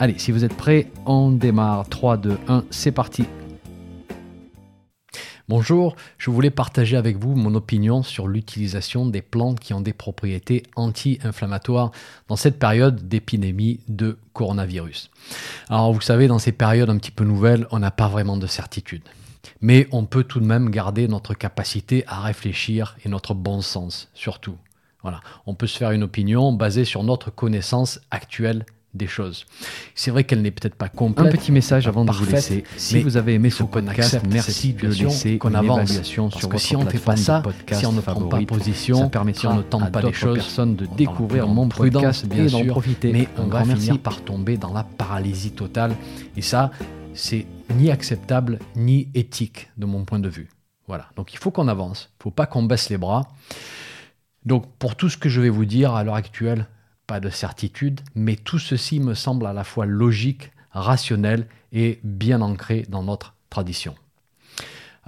Allez, si vous êtes prêts, on démarre. 3, 2, 1, c'est parti. Bonjour, je voulais partager avec vous mon opinion sur l'utilisation des plantes qui ont des propriétés anti-inflammatoires dans cette période d'épidémie de coronavirus. Alors vous savez, dans ces périodes un petit peu nouvelles, on n'a pas vraiment de certitude. Mais on peut tout de même garder notre capacité à réfléchir et notre bon sens, surtout. Voilà. On peut se faire une opinion basée sur notre connaissance actuelle des choses. C'est vrai qu'elle n'est peut-être pas complète. Un petit message avant de vous laisser. Si vous avez aimé ce podcast, merci de laisser qu'on avance. Évaluation sur votre si on ne fait pas ça, si on ne prend pas position, ça permet si on ne tente pas les choses, personnes de découvrir mon podcast bien et d'en profiter. Mais on va finir par tomber dans la paralysie totale. Et ça, c'est ni acceptable ni éthique de mon point de vue. Voilà. Donc il faut qu'on avance. Il ne faut pas qu'on baisse les bras. Donc pour tout ce que je vais vous dire à l'heure actuelle, pas de certitude, mais tout ceci me semble à la fois logique, rationnel et bien ancré dans notre tradition.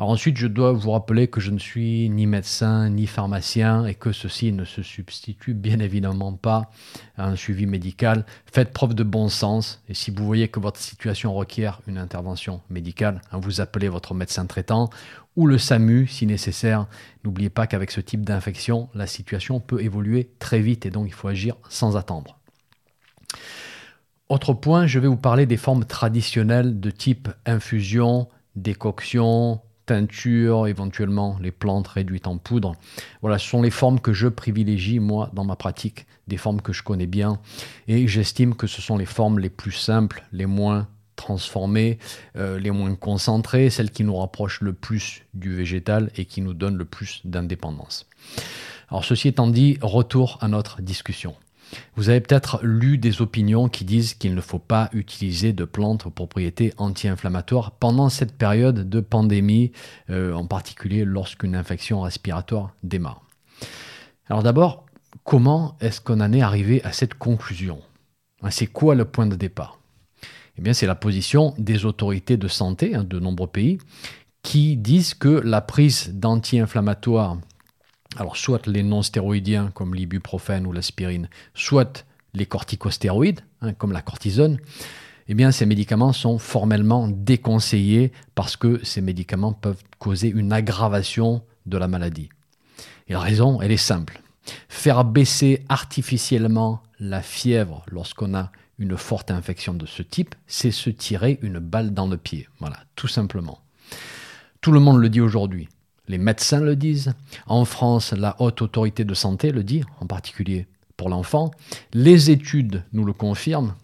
Alors ensuite, je dois vous rappeler que je ne suis ni médecin ni pharmacien et que ceci ne se substitue bien évidemment pas à un suivi médical. Faites preuve de bon sens et si vous voyez que votre situation requiert une intervention médicale, hein, vous appelez votre médecin traitant ou le SAMU si nécessaire. N'oubliez pas qu'avec ce type d'infection, la situation peut évoluer très vite et donc il faut agir sans attendre. Autre point, je vais vous parler des formes traditionnelles de type infusion, décoction, teinture, éventuellement les plantes réduites en poudre. Voilà, ce sont les formes que je privilégie, moi, dans ma pratique, des formes que je connais bien, et j'estime que ce sont les formes les plus simples, les moins transformées, euh, les moins concentrées, celles qui nous rapprochent le plus du végétal et qui nous donnent le plus d'indépendance. Alors ceci étant dit, retour à notre discussion. Vous avez peut-être lu des opinions qui disent qu'il ne faut pas utiliser de plantes aux propriétés anti-inflammatoires pendant cette période de pandémie, euh, en particulier lorsqu'une infection respiratoire démarre. Alors d'abord, comment est-ce qu'on en est arrivé à cette conclusion? C'est quoi le point de départ? Eh bien, c'est la position des autorités de santé hein, de nombreux pays qui disent que la prise d'anti-inflammatoires alors soit les non-stéroïdiens comme l'ibuprofène ou l'aspirine, soit les corticostéroïdes hein, comme la cortisone, eh bien ces médicaments sont formellement déconseillés parce que ces médicaments peuvent causer une aggravation de la maladie. Et la raison, elle est simple. Faire baisser artificiellement la fièvre lorsqu'on a une forte infection de ce type, c'est se tirer une balle dans le pied. Voilà, tout simplement. Tout le monde le dit aujourd'hui les médecins le disent, en France, la haute autorité de santé le dit, en particulier pour l'enfant, les études nous le confirment,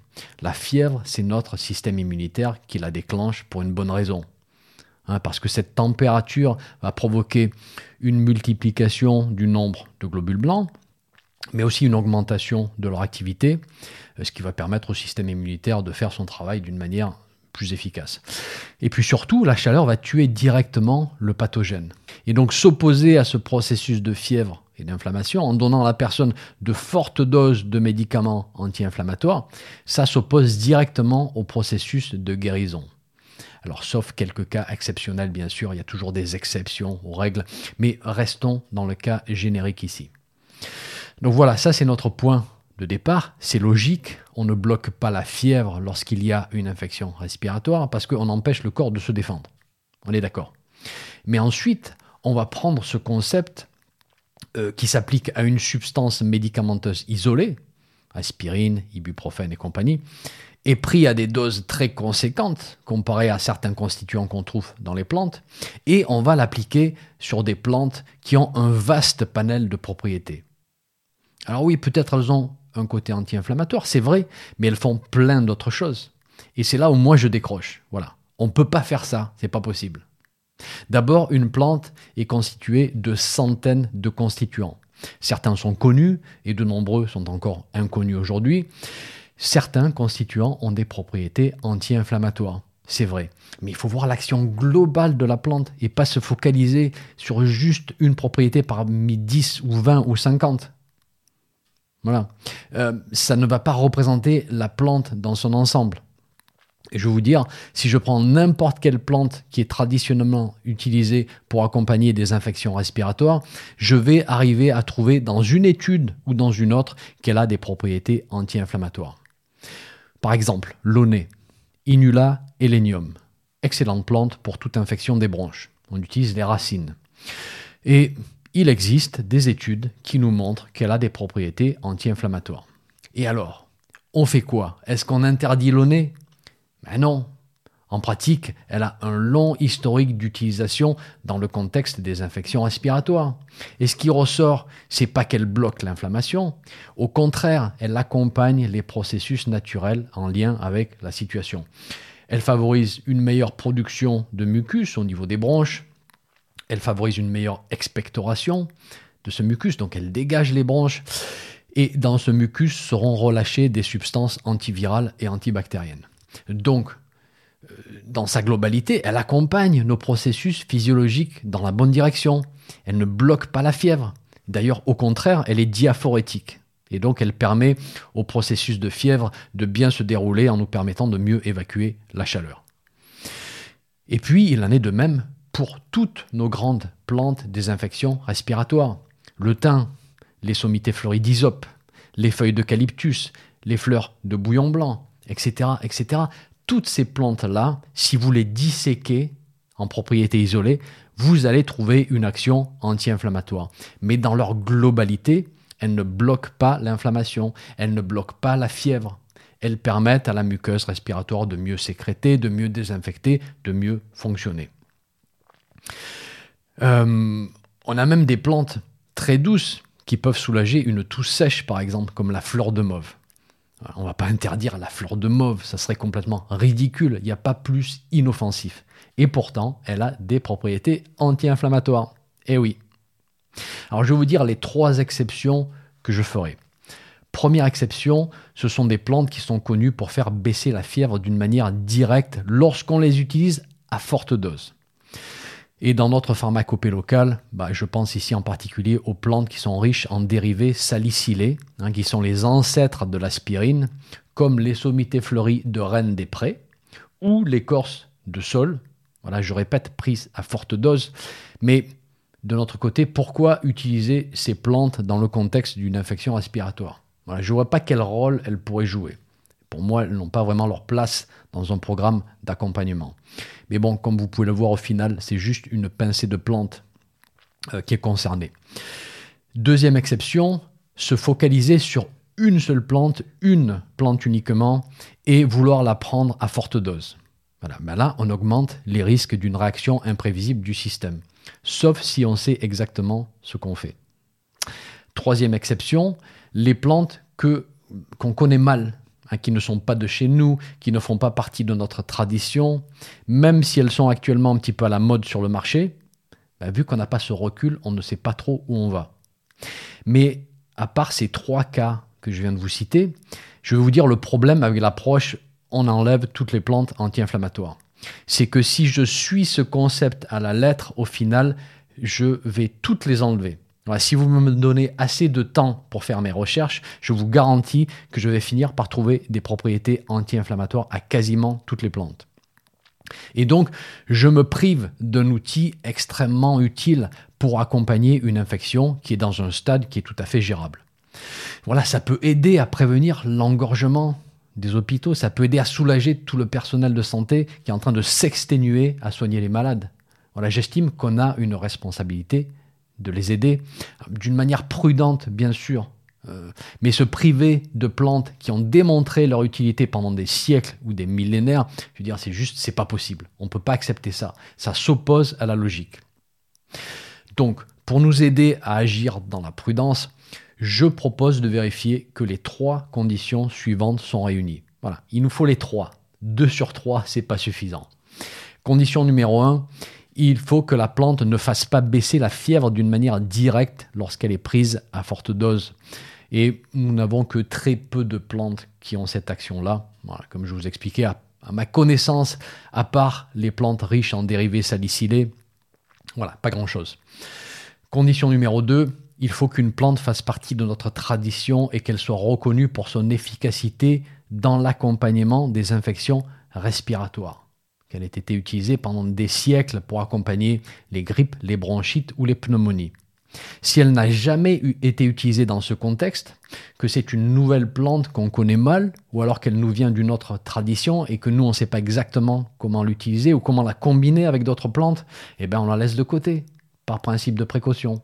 la fièvre, c'est notre système immunitaire qui la déclenche pour une bonne raison. Hein, parce que cette température va provoquer une multiplication du nombre de globules blancs, mais aussi une augmentation de leur activité, ce qui va permettre au système immunitaire de faire son travail d'une manière plus efficace. Et puis surtout, la chaleur va tuer directement le pathogène. Et donc s'opposer à ce processus de fièvre et d'inflammation en donnant à la personne de fortes doses de médicaments anti-inflammatoires, ça s'oppose directement au processus de guérison. Alors, sauf quelques cas exceptionnels, bien sûr, il y a toujours des exceptions aux règles, mais restons dans le cas générique ici. Donc voilà, ça c'est notre point de départ, c'est logique, on ne bloque pas la fièvre lorsqu'il y a une infection respiratoire parce qu'on empêche le corps de se défendre. On est d'accord. Mais ensuite, on va prendre ce concept euh, qui s'applique à une substance médicamenteuse isolée, aspirine, ibuprofène et compagnie, et pris à des doses très conséquentes comparées à certains constituants qu'on trouve dans les plantes, et on va l'appliquer sur des plantes qui ont un vaste panel de propriétés. Alors oui, peut-être elles ont un côté anti-inflammatoire, c'est vrai, mais elles font plein d'autres choses. Et c'est là où moi je décroche. Voilà. On ne peut pas faire ça, c'est pas possible. D'abord, une plante est constituée de centaines de constituants. Certains sont connus et de nombreux sont encore inconnus aujourd'hui. Certains constituants ont des propriétés anti-inflammatoires. c'est vrai. Mais il faut voir l'action globale de la plante et pas se focaliser sur juste une propriété parmi 10 ou 20 ou 50. Voilà. Euh, ça ne va pas représenter la plante dans son ensemble. Et je vais vous dire, si je prends n'importe quelle plante qui est traditionnellement utilisée pour accompagner des infections respiratoires, je vais arriver à trouver dans une étude ou dans une autre qu'elle a des propriétés anti-inflammatoires. Par exemple, l'aunay, Inula elenium, excellente plante pour toute infection des bronches. On utilise les racines. Et il existe des études qui nous montrent qu'elle a des propriétés anti-inflammatoires. Et alors, on fait quoi? Est-ce qu'on interdit le nez? Ben non. En pratique, elle a un long historique d'utilisation dans le contexte des infections respiratoires. Et ce qui ressort, c'est pas qu'elle bloque l'inflammation, au contraire, elle accompagne les processus naturels en lien avec la situation. Elle favorise une meilleure production de mucus au niveau des bronches, elle favorise une meilleure expectoration de ce mucus, donc elle dégage les bronches. Et dans ce mucus seront relâchées des substances antivirales et antibactériennes. Donc, euh, dans sa globalité, elle accompagne nos processus physiologiques dans la bonne direction. Elle ne bloque pas la fièvre. D'ailleurs, au contraire, elle est diaphorétique. Et donc, elle permet au processus de fièvre de bien se dérouler en nous permettant de mieux évacuer la chaleur. Et puis, il en est de même pour toutes nos grandes plantes des infections respiratoires. Le thym, les sommités fleuries les feuilles d'eucalyptus, les fleurs de bouillon blanc, etc., etc. Toutes ces plantes-là, si vous les disséquez en propriété isolée, vous allez trouver une action anti-inflammatoire. Mais dans leur globalité, elles ne bloquent pas l'inflammation, elles ne bloquent pas la fièvre. Elles permettent à la muqueuse respiratoire de mieux sécréter, de mieux désinfecter, de mieux fonctionner. Euh, on a même des plantes très douces qui peuvent soulager une toux sèche, par exemple, comme la fleur de mauve. On ne va pas interdire la fleur de mauve, ça serait complètement ridicule, il n'y a pas plus inoffensif. Et pourtant, elle a des propriétés anti-inflammatoires. Eh oui. Alors je vais vous dire les trois exceptions que je ferai. Première exception, ce sont des plantes qui sont connues pour faire baisser la fièvre d'une manière directe lorsqu'on les utilise à forte dose. Et dans notre pharmacopée locale, bah, je pense ici en particulier aux plantes qui sont riches en dérivés salicylés, hein, qui sont les ancêtres de l'aspirine, comme les sommités fleuries de Rennes des Prés ou l'écorce de sol. Voilà, je répète, prise à forte dose. Mais de notre côté, pourquoi utiliser ces plantes dans le contexte d'une infection respiratoire? Voilà, Je ne vois pas quel rôle elles pourraient jouer. Pour moi, elles n'ont pas vraiment leur place dans un programme d'accompagnement. Mais bon, comme vous pouvez le voir au final, c'est juste une pincée de plantes euh, qui est concernée. Deuxième exception, se focaliser sur une seule plante, une plante uniquement, et vouloir la prendre à forte dose. Voilà. Mais là, on augmente les risques d'une réaction imprévisible du système, sauf si on sait exactement ce qu'on fait. Troisième exception, les plantes qu'on connaît mal, Hein, qui ne sont pas de chez nous, qui ne font pas partie de notre tradition, même si elles sont actuellement un petit peu à la mode sur le marché, bah, vu qu'on n'a pas ce recul, on ne sait pas trop où on va. Mais à part ces trois cas que je viens de vous citer, je vais vous dire le problème avec l'approche on enlève toutes les plantes anti-inflammatoires. C'est que si je suis ce concept à la lettre, au final, je vais toutes les enlever si vous me donnez assez de temps pour faire mes recherches, je vous garantis que je vais finir par trouver des propriétés anti-inflammatoires à quasiment toutes les plantes. Et donc, je me prive d'un outil extrêmement utile pour accompagner une infection qui est dans un stade qui est tout à fait gérable. Voilà, ça peut aider à prévenir l'engorgement des hôpitaux, ça peut aider à soulager tout le personnel de santé qui est en train de s'exténuer à soigner les malades. Voilà, j'estime qu'on a une responsabilité de les aider, d'une manière prudente bien sûr, euh, mais se priver de plantes qui ont démontré leur utilité pendant des siècles ou des millénaires, je veux dire, c'est juste, c'est pas possible. On ne peut pas accepter ça. Ça s'oppose à la logique. Donc, pour nous aider à agir dans la prudence, je propose de vérifier que les trois conditions suivantes sont réunies. Voilà, il nous faut les trois. Deux sur trois, c'est pas suffisant. Condition numéro un, il faut que la plante ne fasse pas baisser la fièvre d'une manière directe lorsqu'elle est prise à forte dose. Et nous n'avons que très peu de plantes qui ont cette action-là. comme je vous expliquais, à, ma connaissance, à part les plantes riches en dérivés salicylés, voilà, pas grand-chose. Condition numéro 2, il faut qu'une plante fasse partie de notre tradition et qu'elle soit reconnue pour son efficacité dans l'accompagnement des infections respiratoires. Qu'elle ait été utilisée pendant des siècles pour accompagner les grippes, les bronchites ou les pneumonies. Si elle n'a jamais été utilisée dans ce contexte, que c'est une nouvelle plante qu'on connaît mal, ou alors qu'elle nous vient d'une autre tradition et que nous on ne sait pas exactement comment l'utiliser ou comment la combiner avec d'autres plantes, eh bien on la laisse de côté, par principe de précaution.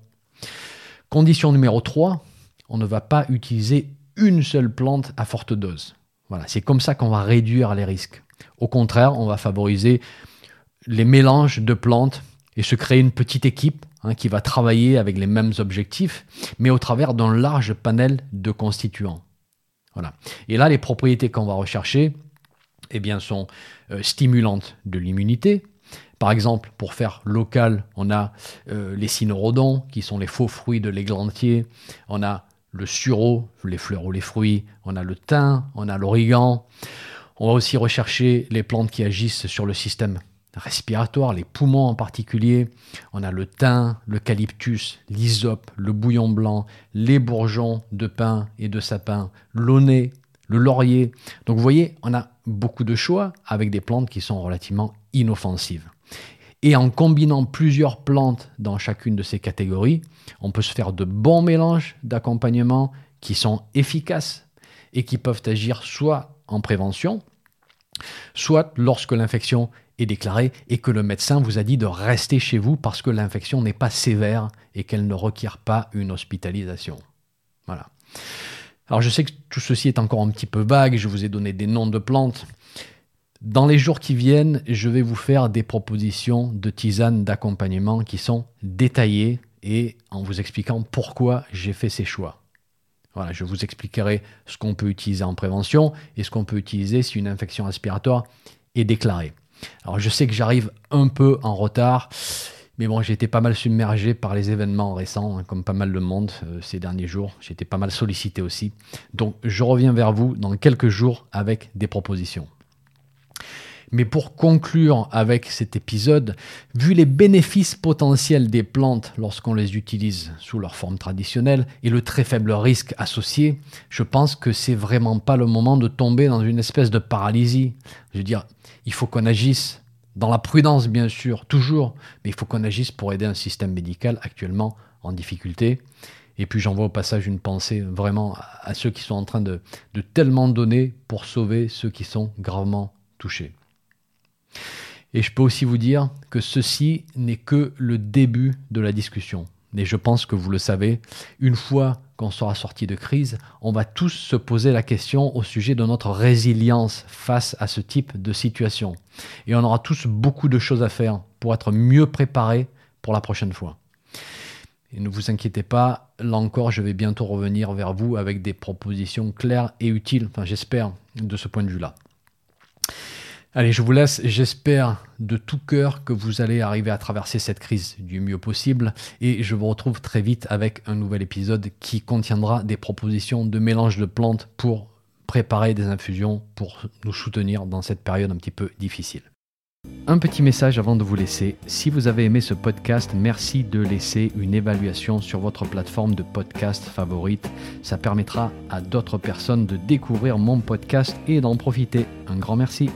Condition numéro 3, on ne va pas utiliser une seule plante à forte dose. Voilà, c'est comme ça qu'on va réduire les risques. Au contraire, on va favoriser les mélanges de plantes et se créer une petite équipe hein, qui va travailler avec les mêmes objectifs, mais au travers d'un large panel de constituants. Voilà. Et là, les propriétés qu'on va rechercher eh bien, sont euh, stimulantes de l'immunité. Par exemple, pour faire local, on a euh, les cynorhodons, qui sont les faux fruits de l'églantier. On a le sureau, les fleurs ou les fruits. On a le thym, on a l'origan. On va aussi rechercher les plantes qui agissent sur le système respiratoire, les poumons en particulier. On a le thym, l'eucalyptus, l'hysope, le bouillon blanc, les bourgeons de pin et de sapin, l'aunay, le laurier. Donc vous voyez, on a beaucoup de choix avec des plantes qui sont relativement inoffensives. Et en combinant plusieurs plantes dans chacune de ces catégories, on peut se faire de bons mélanges d'accompagnement qui sont efficaces et qui peuvent agir soit en prévention, soit lorsque l'infection est déclarée et que le médecin vous a dit de rester chez vous parce que l'infection n'est pas sévère et qu'elle ne requiert pas une hospitalisation. Voilà. Alors je sais que tout ceci est encore un petit peu vague, je vous ai donné des noms de plantes. Dans les jours qui viennent, je vais vous faire des propositions de tisanes d'accompagnement qui sont détaillées et en vous expliquant pourquoi j'ai fait ces choix. Voilà, je vous expliquerai ce qu'on peut utiliser en prévention et ce qu'on peut utiliser si une infection respiratoire est déclarée. Alors je sais que j'arrive un peu en retard, mais bon, j'ai été pas mal submergé par les événements récents, hein, comme pas mal de monde euh, ces derniers jours. J'ai été pas mal sollicité aussi. Donc je reviens vers vous dans quelques jours avec des propositions. Mais pour conclure avec cet épisode, vu les bénéfices potentiels des plantes lorsqu'on les utilise sous leur forme traditionnelle et le très faible risque associé, je pense que c'est vraiment pas le moment de tomber dans une espèce de paralysie. Je veux dire, il faut qu'on agisse dans la prudence bien sûr, toujours, mais il faut qu'on agisse pour aider un système médical actuellement en difficulté. Et puis j'envoie au passage une pensée vraiment à ceux qui sont en train de, de tellement donner pour sauver ceux qui sont gravement touchés. Et je peux aussi vous dire que ceci n'est que le début de la discussion. Et je pense que vous le savez, une fois qu'on sera sorti de crise, on va tous se poser la question au sujet de notre résilience face à ce type de situation. Et on aura tous beaucoup de choses à faire pour être mieux préparés pour la prochaine fois. Et ne vous inquiétez pas, là encore, je vais bientôt revenir vers vous avec des propositions claires et utiles, enfin j'espère, de ce point de vue-là. Allez, je vous laisse. J'espère de tout cœur que vous allez arriver à traverser cette crise du mieux possible. Et je vous retrouve très vite avec un nouvel épisode qui contiendra des propositions de mélange de plantes pour préparer des infusions pour nous soutenir dans cette période un petit peu difficile. Un petit message avant de vous laisser. Si vous avez aimé ce podcast, merci de laisser une évaluation sur votre plateforme de podcast favorite. Ça permettra à d'autres personnes de découvrir mon podcast et d'en profiter. Un grand merci.